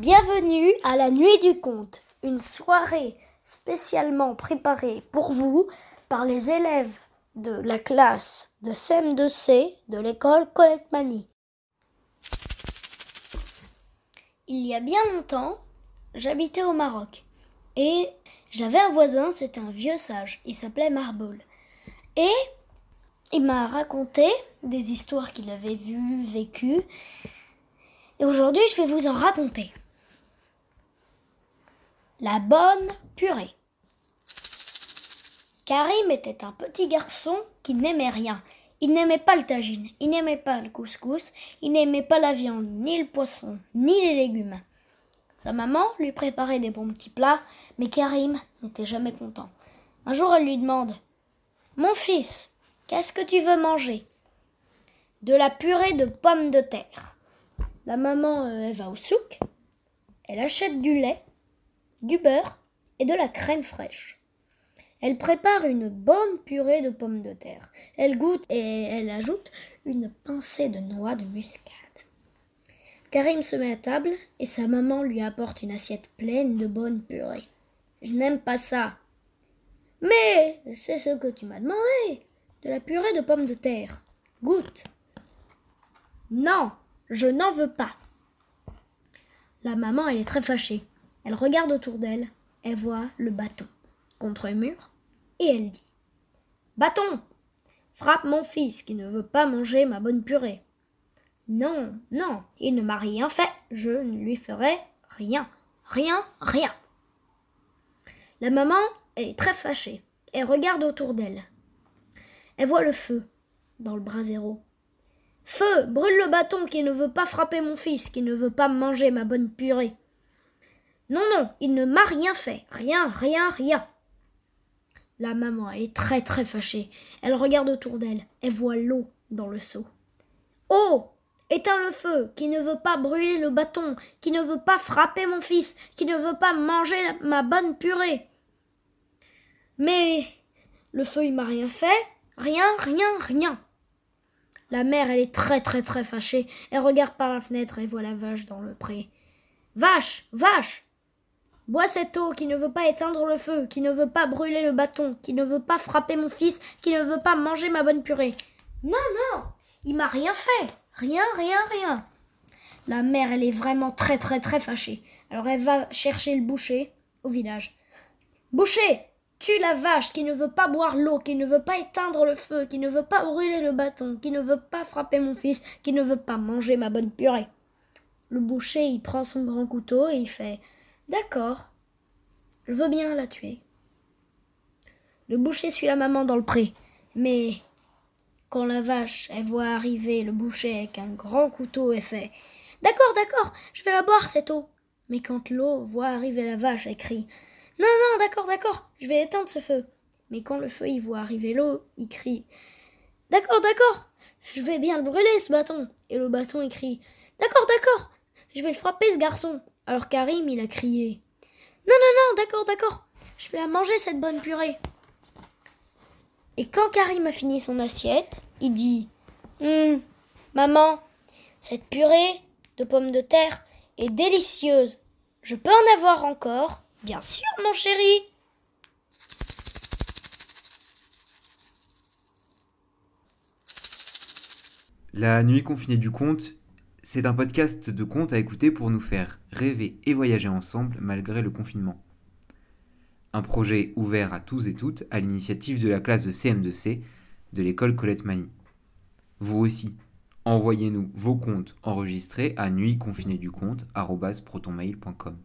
Bienvenue à la Nuit du Conte, une soirée spécialement préparée pour vous par les élèves de la classe de CM2C de l'école Colette Mani. Il y a bien longtemps, j'habitais au Maroc et j'avais un voisin, c'était un vieux sage, il s'appelait Marbol. Et il m'a raconté des histoires qu'il avait vues, vécues. Et aujourd'hui, je vais vous en raconter. La bonne purée. Karim était un petit garçon qui n'aimait rien. Il n'aimait pas le tagine, il n'aimait pas le couscous, il n'aimait pas la viande, ni le poisson, ni les légumes. Sa maman lui préparait des bons petits plats, mais Karim n'était jamais content. Un jour, elle lui demande Mon fils, qu'est-ce que tu veux manger De la purée de pommes de terre. La maman, euh, elle va au souk, elle achète du lait, du beurre et de la crème fraîche. Elle prépare une bonne purée de pommes de terre. Elle goûte et elle ajoute une pincée de noix de muscade. Karim se met à table et sa maman lui apporte une assiette pleine de bonne purée. Je n'aime pas ça. Mais c'est ce que tu m'as demandé. De la purée de pommes de terre. Goûte. Non, je n'en veux pas. La maman, elle est très fâchée. Elle regarde autour d'elle, elle voit le bâton contre le mur, et elle dit Bâton Frappe mon fils qui ne veut pas manger ma bonne purée. Non, non, il ne m'a rien fait, je ne lui ferai rien, rien, rien. La maman est très fâchée, elle regarde autour d'elle. Elle voit le feu dans le brasero. Feu, brûle le bâton qui ne veut pas frapper mon fils, qui ne veut pas manger ma bonne purée. Non, non, il ne m'a rien fait. Rien, rien, rien. La maman, elle est très très fâchée. Elle regarde autour d'elle. Elle voit l'eau dans le seau. Oh Éteins le feu, qui ne veut pas brûler le bâton, qui ne veut pas frapper mon fils, qui ne veut pas manger ma bonne purée. Mais le feu, il m'a rien fait. Rien, rien, rien. La mère, elle est très très très fâchée. Elle regarde par la fenêtre et voit la vache dans le pré. Vache, vache, Bois cette eau qui ne veut pas éteindre le feu, qui ne veut pas brûler le bâton, qui ne veut pas frapper mon fils, qui ne veut pas manger ma bonne purée. Non, non, il m'a rien fait. Rien, rien, rien. La mère, elle est vraiment très, très, très fâchée. Alors elle va chercher le boucher au village. Boucher, tue la vache qui ne veut pas boire l'eau, qui ne veut pas éteindre le feu, qui ne veut pas brûler le bâton, qui ne veut pas frapper mon fils, qui ne veut pas manger ma bonne purée. Le boucher, il prend son grand couteau et il fait D'accord. Je veux bien la tuer. Le boucher suit la maman dans le pré. Mais quand la vache, elle voit arriver le boucher avec un grand couteau, elle fait D'accord, d'accord, je vais la boire cette eau. Mais quand l'eau voit arriver la vache, elle crie Non, non, d'accord, d'accord, je vais éteindre ce feu. Mais quand le feu y voit arriver l'eau, il crie D'accord, d'accord, je vais bien le brûler ce bâton. Et le bâton il crie D'accord, d'accord, je vais le frapper ce garçon. Alors Karim, il a crié Non, non, non, d'accord, d'accord, je vais la manger cette bonne purée. Et quand Karim a fini son assiette, il dit Hum, maman, cette purée de pommes de terre est délicieuse. Je peux en avoir encore? Bien sûr, mon chéri. La nuit confinée du conte c'est un podcast de contes à écouter pour nous faire rêver et voyager ensemble malgré le confinement. Un projet ouvert à tous et toutes à l'initiative de la classe de CM2C de l'école Colette Mani. Vous aussi, envoyez-nous vos comptes enregistrés à nuitconfinéduconte.protonmail.com.